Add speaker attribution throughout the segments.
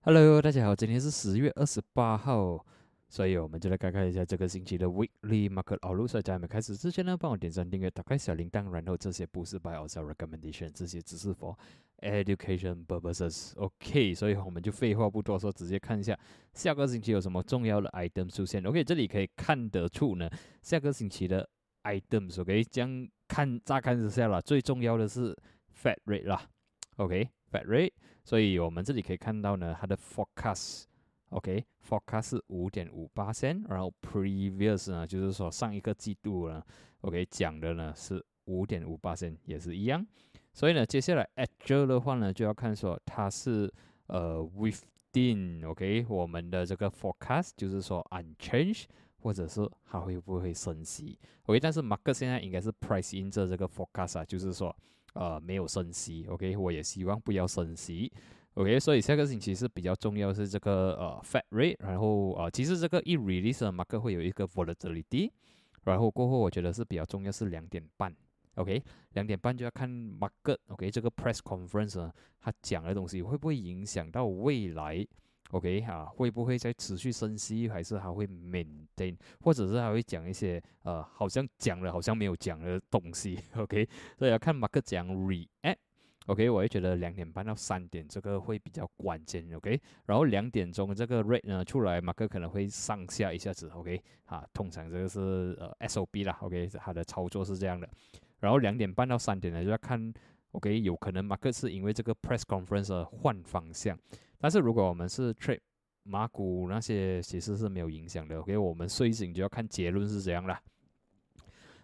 Speaker 1: Hello，大家好，今天是十月二十八号，所以我们就来看看一下这个星期的 Weekly Market Outlook。在还没开始之前呢，帮我点赞、订阅、打开小铃铛，然后这些不是 Buy or Sell Recommendation，这些只是 for education purposes。OK，所以我们就废话不多说，直接看一下下个星期有什么重要的 item 出现。OK，这里可以看得出呢，下个星期的 items OK，这样看乍看之下啦，最重要的是 fat rate 啦。OK，Fed Rate。所以我们这里可以看到呢，它的 forecast，OK，forecast 是五点五八，然后 previous 呢，就是说上一个季度呢，OK 讲的呢是五点五八，也是一样。所以呢，接下来 actual 的话呢，就要看说它是呃 within，OK，我们的这个 forecast 就是说 unchanged，或者是它会不会升息？OK，但是 market 现在应该是 price in 这这个 forecast 啊，就是说。呃，没有升息，OK，我也希望不要升息，OK，所以下个星期是比较重要是这个呃 Fed rate，然后呃，其实这个一 release market 会有一个 volatility，然后过后我觉得是比较重要是两点半，OK，两点半就要看 market，OK，这个 press conference 呢，它讲的东西会不会影响到未来？OK 啊，会不会再持续升息，还是还会 maintain，或者是还会讲一些呃，好像讲了，好像没有讲的东西。OK，所以要看马克讲 react。OK，我也觉得两点半到三点这个会比较关键。OK，然后两点钟这个 rate 呢出来，马克可能会上下一下子。OK，啊，通常这个是呃 SOB 啦。OK，它的操作是这样的。然后两点半到三点呢就要看。OK，有可能马克是因为这个 press conference 而换方向。但是如果我们是 trip 马股那些，其实是没有影响的。OK，我们睡醒就要看结论是怎样了。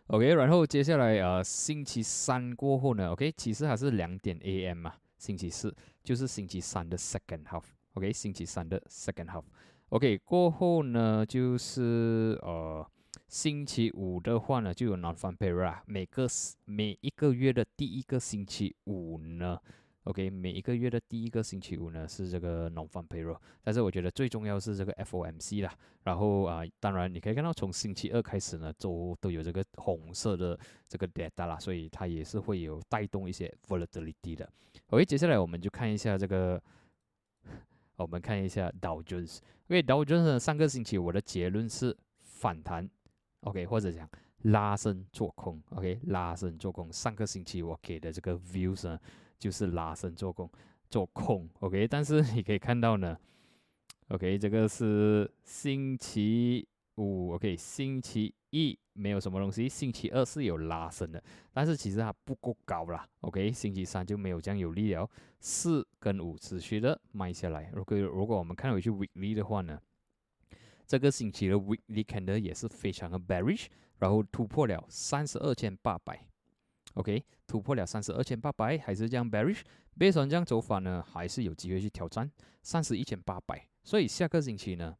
Speaker 1: OK，然后接下来呃，星期三过后呢？OK，其实还是两点 AM 嘛，星期四就是星期三的 second half。OK，星期三的 second half。OK，过后呢就是呃，星期五的话呢就有 non-farm payroll，每个每一个月的第一个星期五呢。OK，每一个月的第一个星期五呢是这个 november 但是我觉得最重要是这个 FOMC 啦。然后啊，当然你可以看到从星期二开始呢，都都有这个红色的这个 data 啦，所以它也是会有带动一些 volatility 的。OK，接下来我们就看一下这个，我们看一下 Dow Jones。因为 Dow Jones 上个星期我的结论是反弹，OK，或者讲拉升做空，OK，拉升做空。上个星期我给的这个 views 呢。就是拉伸做空，做空，OK。但是你可以看到呢，OK，这个是星期五，OK，星期一没有什么东西，星期二是有拉伸的，但是其实它不够高啦，OK。星期三就没有这样有力了，四跟五持续的卖下来。如果如果我们看回去 weekly 的话呢，这个星期的 weekly candle 也是非常的 bearish，然后突破了三十二千八百。OK，突破了三十二千八百，还是这样 bearish。based on 这样走法呢，还是有机会去挑战三十一千八百。所以下个星期呢，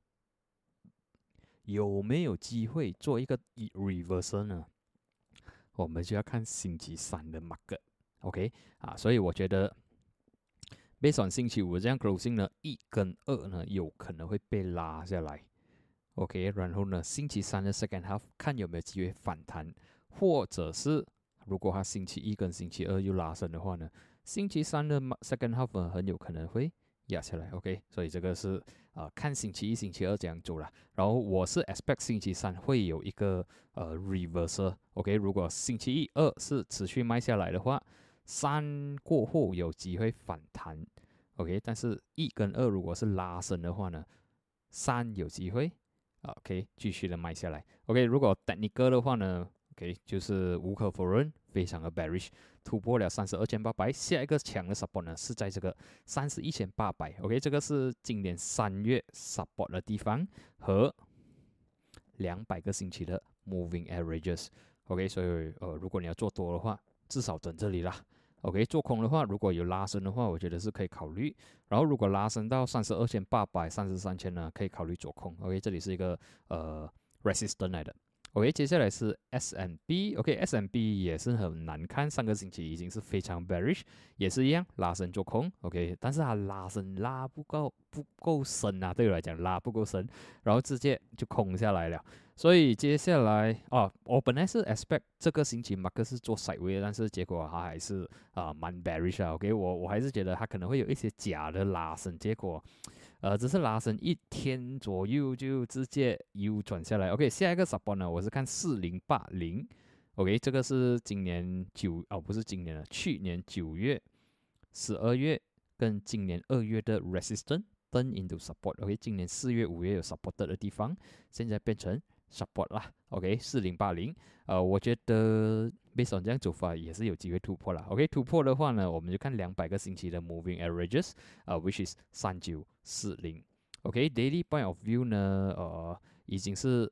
Speaker 1: 有没有机会做一个 reversal 呢？我们就要看星期三的 market。OK，啊，所以我觉得 based on 星期五这样 closing 呢，一跟二呢，有可能会被拉下来。OK，然后呢，星期三的 second half 看有没有机会反弹，或者是。如果它星期一跟星期二又拉升的话呢，星期三的 second half 很有可能会压下来，OK，所以这个是啊看星期一、星期二这样走了。然后我是 expect 星期三会有一个呃 reverse。OK，如果星期一、二是持续卖下来的话，三过后有机会反弹，OK，但是一跟二如果是拉升的话呢，三有机会，OK，继续的卖下来，OK，如果 technical 的话呢？OK，就是无可否认，非常的 bearish，突破了三十二千八百，下一个强的 support 呢是在这个三十一千八百。OK，这个是今年三月 support 的地方和两百个星期的 moving averages。OK，所以呃，如果你要做多的话，至少等这里啦。OK，做空的话，如果有拉升的话，我觉得是可以考虑。然后如果拉升到三十二千八百、三十三千呢，可以考虑做空。OK，这里是一个呃 resistance 来的。OK，接下来是 S M B。OK，S M B 也是很难看，上个星期已经是非常 bearish，也是一样拉伸做空。OK，但是它拉伸拉不够不够深啊，对我来讲拉不够深，然后直接就空下来了。所以接下来啊，我本来是 expect 这个星期马克是做 side way，但是结果他还是啊蛮 bearish 啊。OK，我我还是觉得他可能会有一些假的拉升，结果呃只是拉升一天左右就直接 U 转下来。OK，下一个 support 呢，我是看四零八零。OK，这个是今年九哦不是今年了，去年九月、十二月跟今年二月的 resistance turn into support。OK，今年四月、五月有 supported 的地方，现在变成。Support 啦，OK，四零八零，呃，我觉得 based on 这样走法也是有机会突破了，OK，突破的话呢，我们就看两百个星期的 moving averages，呃，which is 三九四零，OK，daily point of view 呢，呃，已经是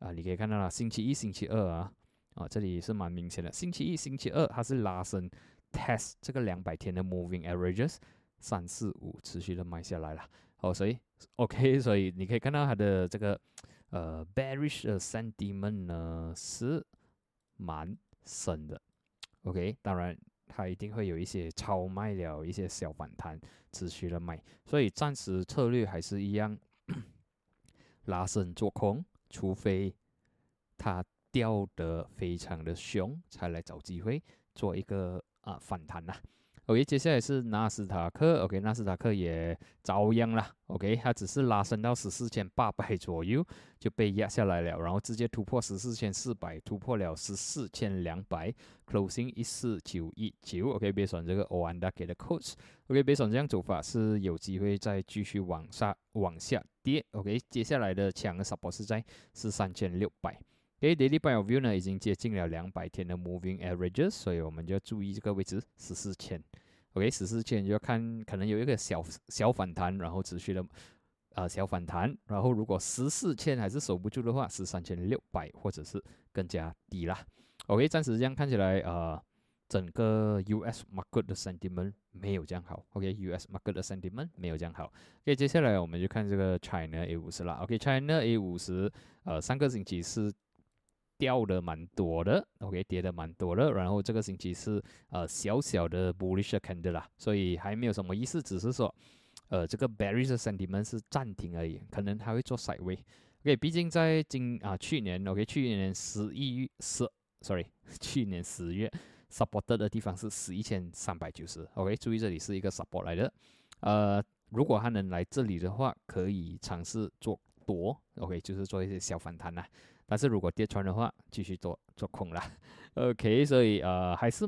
Speaker 1: 啊，你可以看到了，星期一、星期二啊，啊，这里是蛮明显的，星期一、星期二它是拉升 test 这个两百天的 moving averages，三四五持续的卖下来了，好，所以 OK，所以你可以看到它的这个。呃，bearish 的 sentiment 呢是蛮深的，OK，当然它一定会有一些超卖了一些小反弹，持续的卖，所以暂时策略还是一样，拉升做空，除非它掉得非常的凶，才来找机会做一个啊反弹呐。OK，接下来是纳斯达克，OK，纳斯达克也遭殃了，OK，它只是拉升到十四千八百左右就被压下来了，然后直接突破十四千四百，突破了十四千两百，closing 一四九一九，OK，别选这个欧安达给的 codes，OK，别选这样走法是有机会再继续往下往下跌，OK，接下来的强的 support 是在是三千六百。OK daily buy of view 呢，已经接近了两百天的 moving averages，所以我们就要注意这个位置十四千。OK，十四千就要看可能有一个小小反弹，然后持续的啊小反弹，然后如果十四千还是守不住的话，十三千六百或者是更加低啦。OK，暂时这样看起来啊，整个 US market 的 sentiment 没有这样好。OK，US market 的 sentiment 没有这样好。OK，接下来我们就看这个 China A 五十啦。OK，China A 五十呃上个星期是。掉的蛮多的，OK，跌的蛮多的。然后这个星期是呃小小的 bullish candle 啦，所以还没有什么意思，只是说呃这个 bearish sentiment 是暂停而已，可能还会做 side way。OK，毕竟在今啊去年 OK 去年十一月十，sorry，去年十月 support 的地方是十一千三百九十，OK，注意这里是一个 support 来的。呃，如果它能来这里的话，可以尝试做多，OK，就是做一些小反弹呐。但是如果跌穿的话，继续做做空啦。OK，所以呃，还是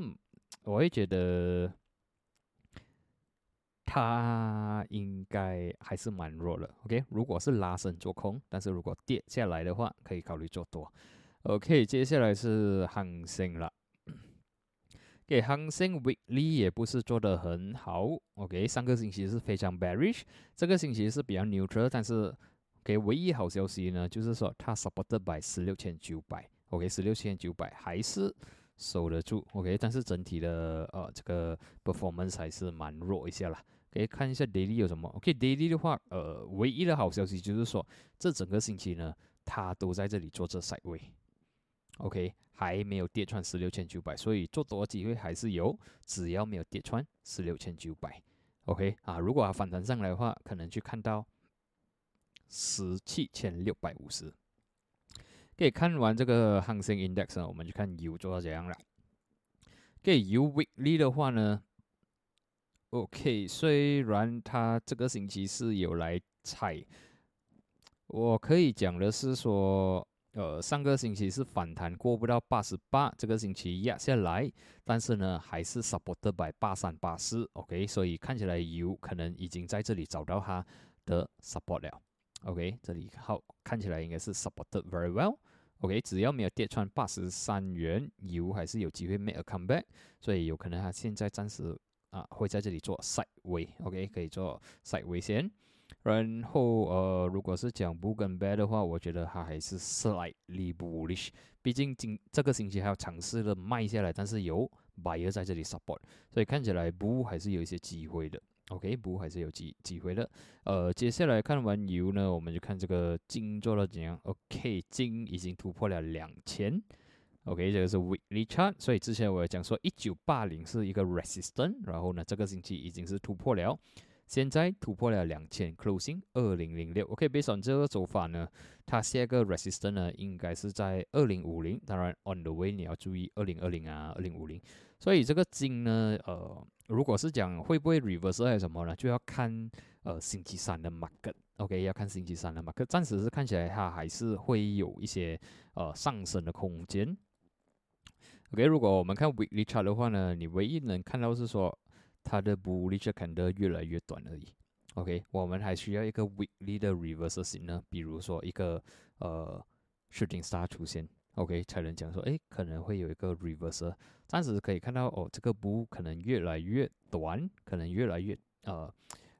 Speaker 1: 我会觉得它应该还是蛮弱的。OK，如果是拉升做空，但是如果跌下来的话，可以考虑做多。OK，接下来是恒生了。给恒生 Weekly 也不是做的很好。OK，上个星期是非常 bearish，这个星期是比较 neutral，但是。OK，唯一好消息呢，就是说它 supported by 十六千九百，OK，十六千九百还是守得住，OK，但是整体的呃这个 performance 还是蛮弱一下啦。可以看一下 daily 有什么，OK，daily 的话，呃，唯一的好消息就是说这整个星期呢，它都在这里做这 side way，OK，还没有跌穿十六千九百，所以做多机会还是有，只要没有跌穿十六千九百，OK，啊，如果它反弹上来的话，可能去看到。十七千六百五十，可以看完这个恒生 index 呢，我们就看油做到怎样了。给油 weekly 的话呢，OK，虽然它这个星期是有来踩，我可以讲的是说，呃，上个星期是反弹过不到八十八，这个星期压下来，但是呢，还是 supported by 八三八四，OK，所以看起来油可能已经在这里找到它的 support 了。OK，这里好看起来应该是 supported very well。OK，只要没有跌穿八十三元，油还是有机会 make a comeback，所以有可能它现在暂时啊会在这里做 side way。OK，可以做 side way 先。然后呃，如果是讲 bull 跟 bear 的话，我觉得它还是 slightly bullish。毕竟今这个星期还要尝试的卖下来，但是有 buyer 在这里 support，所以看起来 bull 还是有一些机会的。OK，不过还是有机机会的。呃，接下来看完油呢，我们就看这个金做了怎样。OK，金已经突破了两千。OK，这个是 Weekly Chart，所以之前我讲说一九八零是一个 Resistance，然后呢，这个星期已经是突破了现在突破了两千，closing 二零零六。OK，based on 这个走法呢，它下一个 resistance 呢应该是在二零五零。当然 on the way 你要注意二零二零啊，二零五零。所以这个金呢，呃，如果是讲会不会 reverse 还是什么呢，就要看呃星期三的 market。OK，要看星期三的 market。暂时是看起来它还是会有一些呃上升的空间。OK，如果我们看 weekly chart 的话呢，你唯一能看到是说它的 bullish candle 越来越短而已。OK，我们还需要一个 weekly 的 reverse 型呢，比如说一个呃 shooting star 出现，OK 才能讲说，哎，可能会有一个 reverse。暂时可以看到哦，这个 bull 可能越来越短，可能越来越呃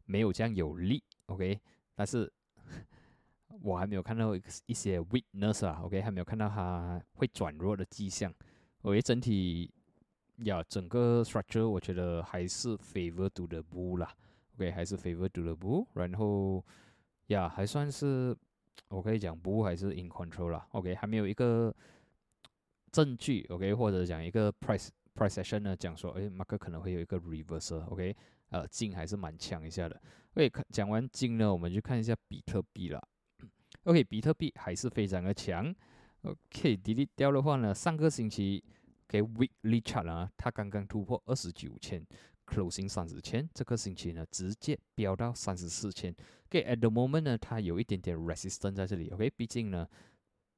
Speaker 1: 没有这样有力。OK，但是 我还没有看到一些 weakness 啊，OK？还没有看到它会转弱的迹象。我觉得整体呀，整个 structure 我觉得还是 favor to the bull 啦，OK，还是 favor to the bull，然后呀，还算是我可以讲 bull 还是 in control 啦，OK，还没有一个证据，OK，或者讲一个 price price session 呢，讲说，哎马克可能会有一个 reversal，OK，呃，金还是蛮强一下的。OK，讲完金呢，我们就看一下比特币了，OK，比特币还是非常的强。OK，跌跌掉的话呢，上个星期给 Weekly Chart 啊，它刚刚突破二十九千，Closing 三十千，这个星期呢直接飙到三十四千。OK，at the moment 呢，它有一点点 resistance 在这里。OK，毕竟呢，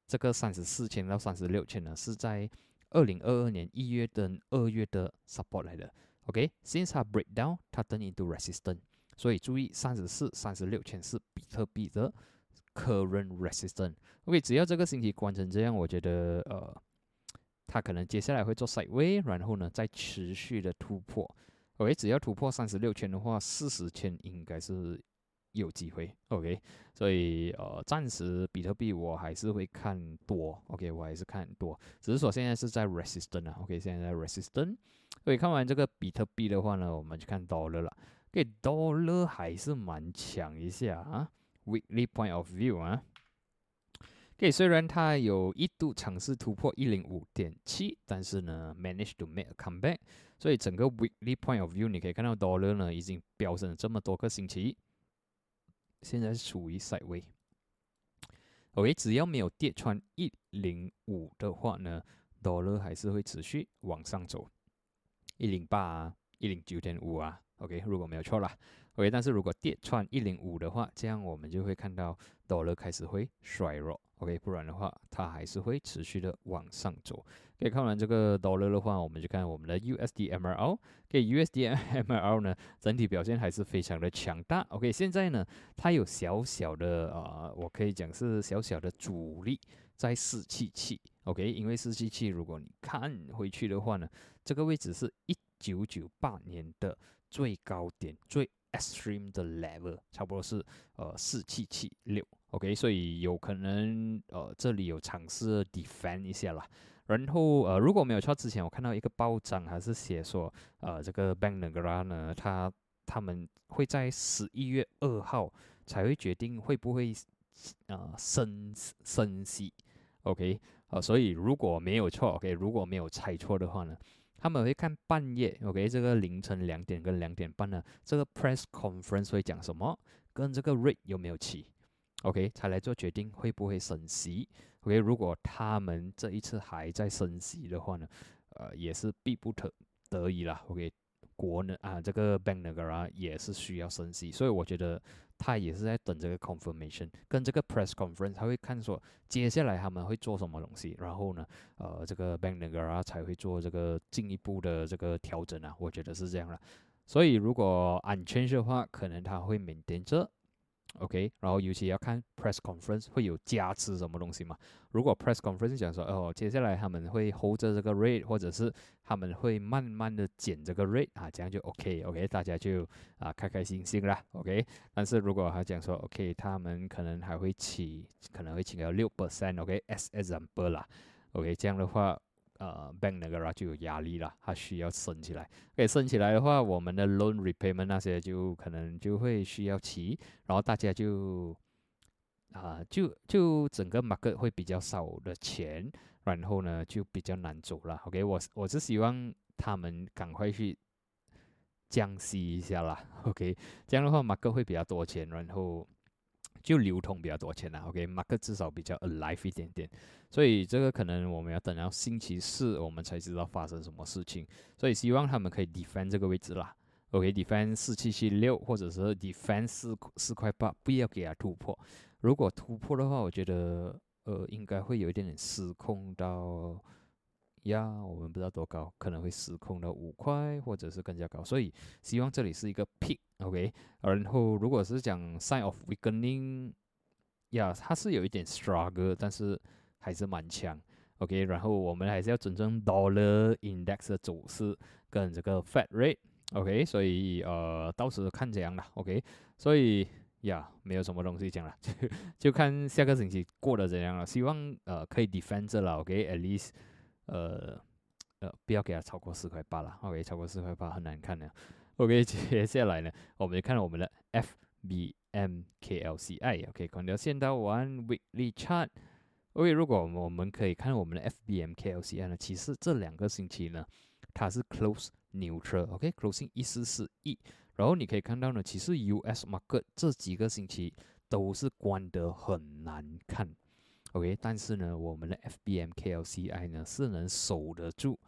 Speaker 1: 这个三十四千到三十六千呢是在二零二二年一月跟二月的 support 来的。OK，since 它 break down，它 turn into resistance，所以注意三十四、三十六千是比特币的。Current resistance。OK，只要这个星期关成这样，我觉得呃，它可能接下来会做 sideway，然后呢再持续的突破。OK，只要突破三十六千的话，四十千应该是有机会。OK，所以呃，暂时比特币我还是会看多。OK，我还是看多，只是说现在是在 resistance 啊。OK，现在在 resistance。OK，看完这个比特币的话呢，我们就看 dollar 了。OK，dollar 还是蛮强一下啊。Weekly point of view 啊，OK，虽然它有一度尝试突破一零五点七，但是呢，managed to make a comeback，所以整个 Weekly point of view 你可以看到 Dollar 呢已经飙升了这么多个星期，现在是处于窄围。OK，只要没有跌穿一零五的话呢，Dollar 还是会持续往上走，一零八啊，一零九点五啊，OK，如果没有错啦。OK，但是如果跌穿一零五的话，这样我们就会看到 dollar 开始会衰弱。OK，不然的话，它还是会持续的往上走。可以看完这个 dollar 的话，我们就看我们的 USD MRL。OK，USD MRL 呢，整体表现还是非常的强大。OK，现在呢，它有小小的啊，我可以讲是小小的阻力在四七七。OK，因为四七七，如果你看回去的话呢，这个位置是一九九八年的最高点，最 Extreme 的 level 差不多是呃四七七六，OK，所以有可能呃这里有尝试 defend 一下啦。然后呃如果没有错，之前我看到一个报章还是写说呃这个 Bank Negara 呢，他他们会在十一月二号才会决定会不会呃升升息，OK，呃所以如果没有错，OK，如果没有猜错的话呢。他们会看半夜，OK，这个凌晨两点跟两点半呢，这个 press conference 会讲什么，跟这个 rate 有没有起，OK，才来做决定会不会升息，OK，如果他们这一次还在升息的话呢，呃，也是必不得得已啦，OK，国呢啊，这个 bank 那个啊也是需要升息，所以我觉得。他也是在等这个 confirmation，跟这个 press conference，他会看说接下来他们会做什么东西，然后呢，呃，这个 bank 那个啊才会做这个进一步的这个调整啊，我觉得是这样了。所以如果 unchanged 的话，可能他会 maintain 着。OK，然后尤其要看 press conference 会有加持什么东西嘛？如果 press conference 讲说哦，接下来他们会 hold 着这个 rate，或者是他们会慢慢的减这个 rate 啊，这样就 OK，OK，大家就啊开开心心啦，OK。但是如果他讲说 OK，他们可能还会起，可能会起到六 percent，OK，as example 啦，OK，这样的话。呃，bank 那个就有压力了，它需要升起来。可以升起来的话，我们的 loan repayment 那些就可能就会需要起，然后大家就啊，就就整个 market 会比较少的钱，然后呢就比较难走了。OK，我我是希望他们赶快去降息一下啦。OK，这样的话马克会比较多钱，然后就流通比较多钱啦。OK，马克至少比较 alive 一点点，所以这个可能我们要等到星期四我们才知道发生什么事情。所以希望他们可以 defend 这个位置啦。OK，defend 四七七六或者是 defend 四四块八，不要给它突破。如果突破的话，我觉得呃应该会有一点点失控到呀，我们不知道多高，可能会失控到五块或者是更加高。所以希望这里是一个 peak，OK。然后如果是讲 sign of weakening，呀，它是有一点 struggle，但是还是蛮强，OK。然后我们还是要尊重 dollar index 的走势跟这个 Fed rate。OK，所以呃，到时看怎样了。OK，所以呀，没有什么东西讲了，就就看下个星期过得怎样了。希望呃可以 defend 了。OK，at least 呃呃不要给它超过四块八了。OK，超过四块八很难看的。OK，接下来呢，我们就看我们的 FBMKLCI。OK，关掉线到 One Weekly Chart。OK，如果我们可以看我们的 FBMKLCI 呢，其实这两个星期呢，它是 close。neutral，OK，closing 一四四一，然后你可以看到呢，其实 US market 这几个星期都是关得很难看，OK，但是呢，我们的 FBMKLCI 呢是能守得住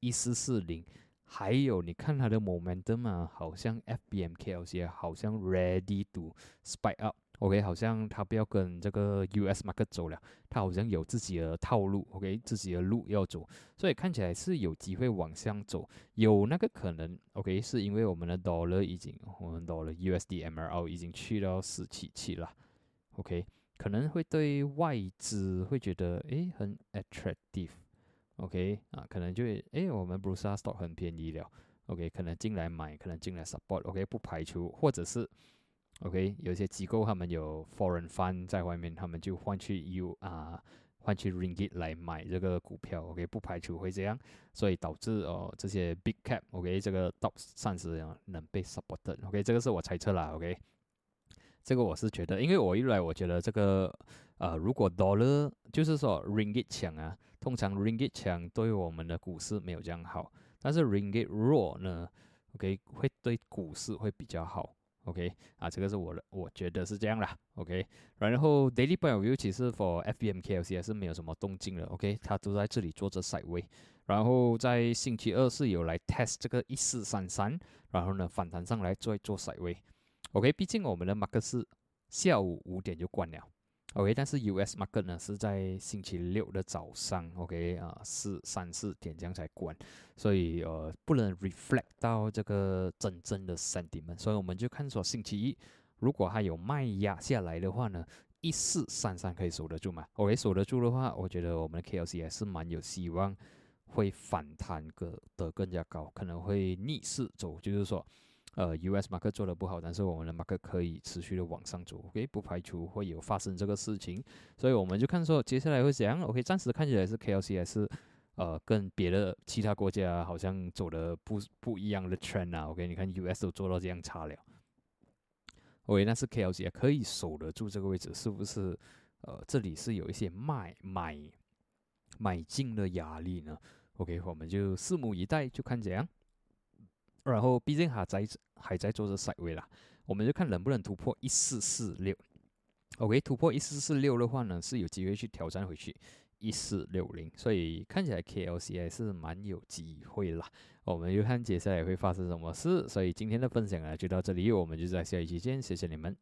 Speaker 1: 一四四零，还有你看它的 momentum 啊，好像 FBMKLC 好像 ready to spike up。OK，好像他不要跟这个 US market 走了，他好像有自己的套路，OK，自己的路要走，所以看起来是有机会往上走，有那个可能，OK，是因为我们的 dollar 已经，我们 dollar USD MRO 已经去到四七七了，OK，可能会对外资会觉得，诶，很 attractive，OK，啊，可能就会，诶，我们 Bruce stock 很便宜了，OK，可能进来买，可能进来 support，OK，不排除，或者是。OK，有些机构他们有 foreign fund 在外面，他们就换去 U 啊，换去 Ringgit 来买这个股票。OK，不排除会这样，所以导致哦这些 big cap，OK，这个 top 暂时能被 supported。OK，这个是我猜测啦。OK，这个我是觉得，因为我一来我觉得这个呃，如果 dollar 就是说 Ringgit 强啊，通常 Ringgit 强对我们的股市没有这样好，但是 Ringgit 弱呢，OK，会对股市会比较好。OK，啊，这个是我的，我觉得是这样啦。OK，然后 Daily Point of View 其实 for FBMKLC 还是没有什么动静了。OK，它都在这里做着赛位，然后在星期二是有来 test 这个一四三三，然后呢反弹上来再做赛位。OK，毕竟我们的马克思下午五点就关了。OK，但是 US market 呢是在星期六的早上，OK 啊，四三四点这样才关，所以呃不能 reflect 到这个真正的 sentiment，所以我们就看说星期一如果还有卖压下来的话呢，一四三三可以守得住嘛？OK，守得住的话，我觉得我们的 KLC 还是蛮有希望会反弹个的更加高，可能会逆势走，就是说。呃，US market 做的不好，但是我们的 market 可以持续的往上走，OK，不排除会有发生这个事情，所以我们就看说接下来会怎样，OK，暂时看起来是 KLC 还是呃跟别的其他国家好像走的不不一样的 trend 啊，OK，你看 US 都做到这样差了，OK，但是 KLC 可以守得住这个位置，是不是？呃，这里是有一些卖买买进的压力呢？OK，我们就拭目以待，就看怎样。然后毕竟还在还在做着赛位啦，我们就看能不能突破一四四六。OK，突破一四四六的话呢，是有机会去挑战回去一四六零，所以看起来 KLC 还是蛮有机会啦。我们就看接下来会发生什么事。所以今天的分享呢就到这里，我们就在下一期见，谢谢你们。